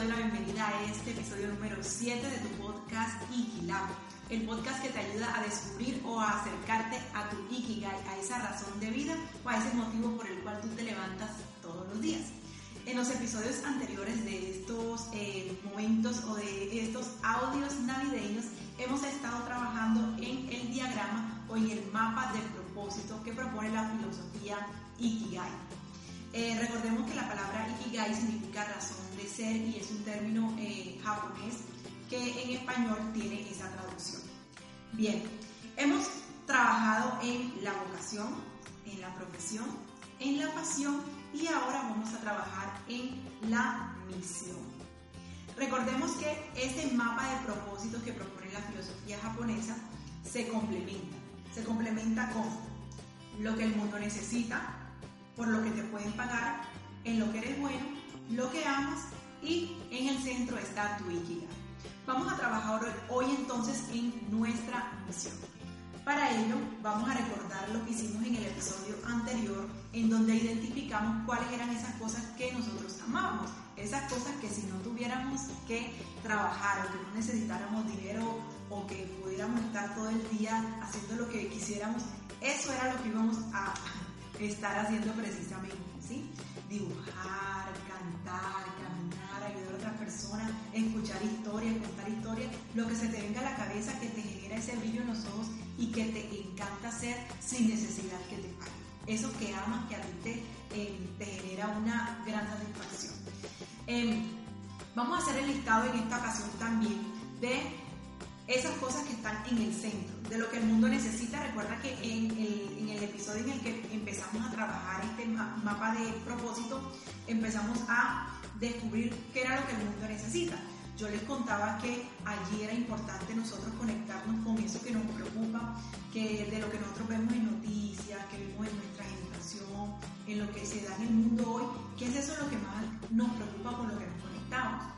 doy la bienvenida a este episodio número 7 de tu podcast Ikilab, el podcast que te ayuda a descubrir o a acercarte a tu Ikigai, a esa razón de vida o a ese motivo por el cual tú te levantas todos los días. En los episodios anteriores de estos eh, momentos o de estos audios navideños hemos estado trabajando en el diagrama o en el mapa de propósito que propone la filosofía Ikigai. Eh, recordemos que la palabra Ikigai significa razón de ser y es un término eh, japonés que en español tiene esa traducción. Bien, hemos trabajado en la vocación, en la profesión, en la pasión y ahora vamos a trabajar en la misión. Recordemos que este mapa de propósitos que propone la filosofía japonesa se complementa. Se complementa con lo que el mundo necesita, por lo que te pueden pagar, en lo que eres bueno, lo que amas y en el centro está tu Ikigai. Vamos a trabajar hoy entonces en nuestra misión. Para ello vamos a recordar lo que hicimos en el episodio anterior en donde identificamos cuáles eran esas cosas que nosotros amábamos, esas cosas que si no tuviéramos que trabajar o que no necesitáramos dinero o que pudiéramos estar todo el día haciendo lo que quisiéramos, eso era lo que íbamos a estar haciendo precisamente, ¿sí? Dibujar, cantar, caminar, ayudar a otras personas, escuchar historias, contar historias, lo que se te venga a la cabeza que te genera ese brillo en los ojos y que te encanta hacer sin necesidad que te paguen. Eso que amas, que a ti te, eh, genera una gran satisfacción. Em, vamos a hacer el listado en esta ocasión también de esas cosas que están en el centro, de lo que el mundo necesita. Recuerda que en el, episodio en el que empezamos a trabajar este mapa de propósito, empezamos a descubrir qué era lo que el mundo necesita. Yo les contaba que allí era importante nosotros conectarnos con eso que nos preocupa, que de lo que nosotros vemos en noticias, que vemos en nuestra educación, en lo que se da en el mundo hoy, que es eso lo que más nos preocupa con lo que nos conectamos.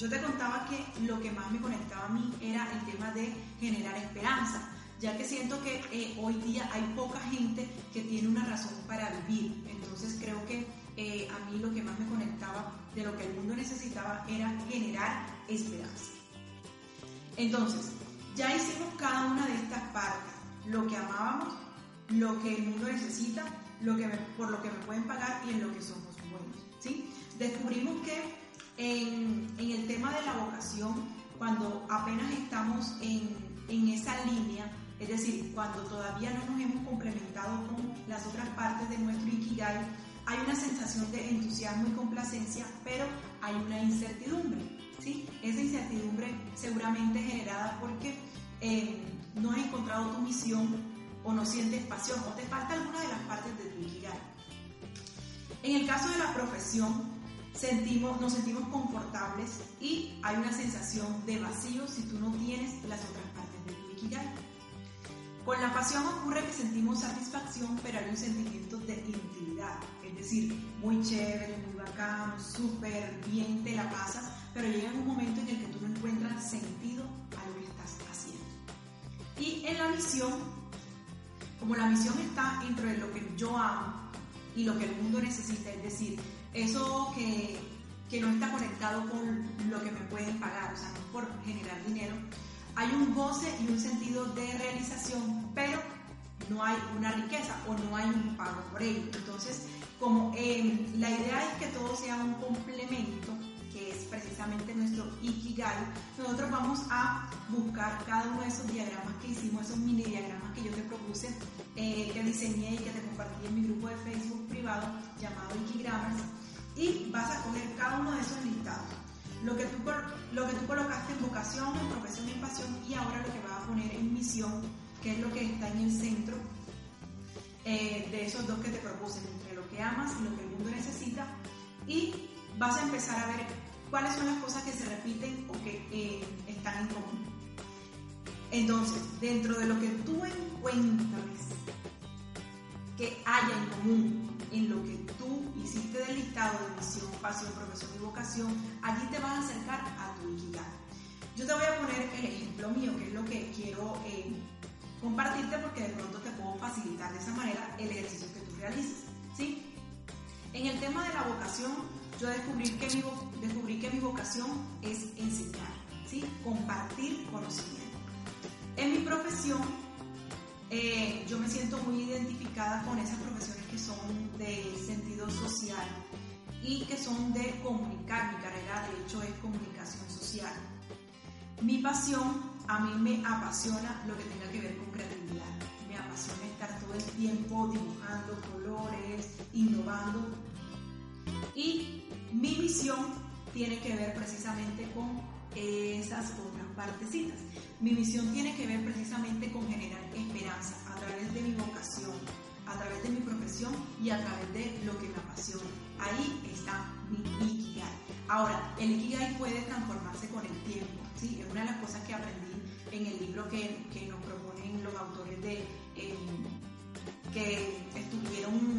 Yo te contaba que lo que más me conectaba a mí era el tema de generar esperanza, ya que siento que eh, hoy día hay poca gente que tiene una razón para vivir. Entonces creo que eh, a mí lo que más me conectaba de lo que el mundo necesitaba era generar esperanza. Entonces, ya hicimos cada una de estas partes, lo que amábamos, lo que el mundo necesita, lo que por lo que me pueden pagar y en lo que somos buenos. ¿sí? Descubrimos que en, el tema de la vocación, cuando apenas estamos en, en esa línea, es decir, cuando todavía no nos hemos complementado con las otras partes de nuestro Ikigai, hay una sensación de entusiasmo y complacencia, pero hay una incertidumbre. ¿sí? Esa incertidumbre seguramente generada porque eh, no has encontrado tu misión o no sientes pasión o te falta alguna de las partes de tu Ikigai. En el caso de la profesión, sentimos, nos sentimos confortables y hay una sensación de vacío si tú no tienes las otras partes de tu Ikigai. Con la pasión ocurre que sentimos satisfacción, pero hay un sentimiento de inutilidad, es decir, muy chévere, muy bacán, súper bien te la pasas, pero llega un momento en el que tú no encuentras sentido a lo que estás haciendo. Y en la misión, como la misión está entre lo que yo amo y lo que el mundo necesita, es decir, eso que, que no está conectado con lo que me pueden pagar, o sea, no por generar dinero, hay un goce y un sentido de realización, pero no hay una riqueza o no hay un pago por ello. Entonces, como eh, la idea es que todo sea un complemento, precisamente nuestro Ikigai, nosotros vamos a buscar cada uno de esos diagramas que hicimos, esos mini diagramas que yo te propuse, eh, que diseñé y que te compartí en mi grupo de Facebook privado llamado Ikigrammers, y vas a coger cada uno de esos listados. Lo que, tú, lo que tú colocaste en vocación, en profesión en pasión y ahora lo que vas a poner en misión, que es lo que está en el centro eh, de esos dos que te propuse, entre lo que amas y lo que el mundo necesita y vas a empezar a ver cuáles son las cosas que se repiten o que eh, están en común. Entonces, dentro de lo que tú encuentres que haya en común en lo que tú hiciste del listado de misión, pasión, profesión y vocación, allí te vas a acercar a tu Ikigai. Yo te voy a poner el ejemplo mío, que es lo que quiero eh, compartirte porque de pronto te puedo facilitar de esa manera el ejercicio que tú realices. ¿sí? En el tema de la vocación, yo descubrí que mi, descubrí que mi vocación es enseñar, ¿sí? compartir conocimiento. En mi profesión, eh, yo me siento muy identificada con esas profesiones que son de sentido social y que son de comunicar. Mi carrera, de hecho, es comunicación social. Mi pasión, a mí me apasiona lo que tenga que ver con creatividad. Me apasiona estar todo el tiempo dibujando colores, innovando. Y mi misión tiene que ver precisamente con esas otras partecitas. Mi misión tiene que ver precisamente con generar esperanza a través de mi vocación, a través de mi profesión y a través de lo que me apasiona. Ahí está mi Ikigai. Ahora, el Ikigai puede transformarse con el tiempo. ¿sí? Es una de las cosas que aprendí en el libro que, que nos proponen los autores de, em, que estuvieron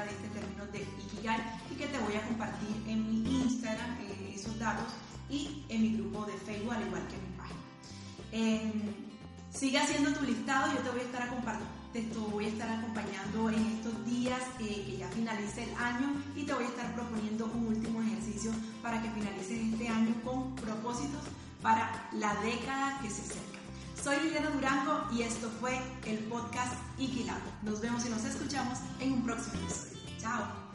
de este término de Ikigai y que te voy a compartir en mi Instagram eh, esos datos y en mi grupo de Facebook, al igual que en mi página. Em, sigue haciendo tu listado, yo te voy a estar te voy a estar acompañando en estos días eh, que ya finalice el año y te voy a estar proponiendo un último ejercicio para que finalices este año con propósitos para la década que se. Soy Liliana Durango y esto fue el podcast Iquilab. Nos vemos y nos escuchamos en un próximo episodio. Chao.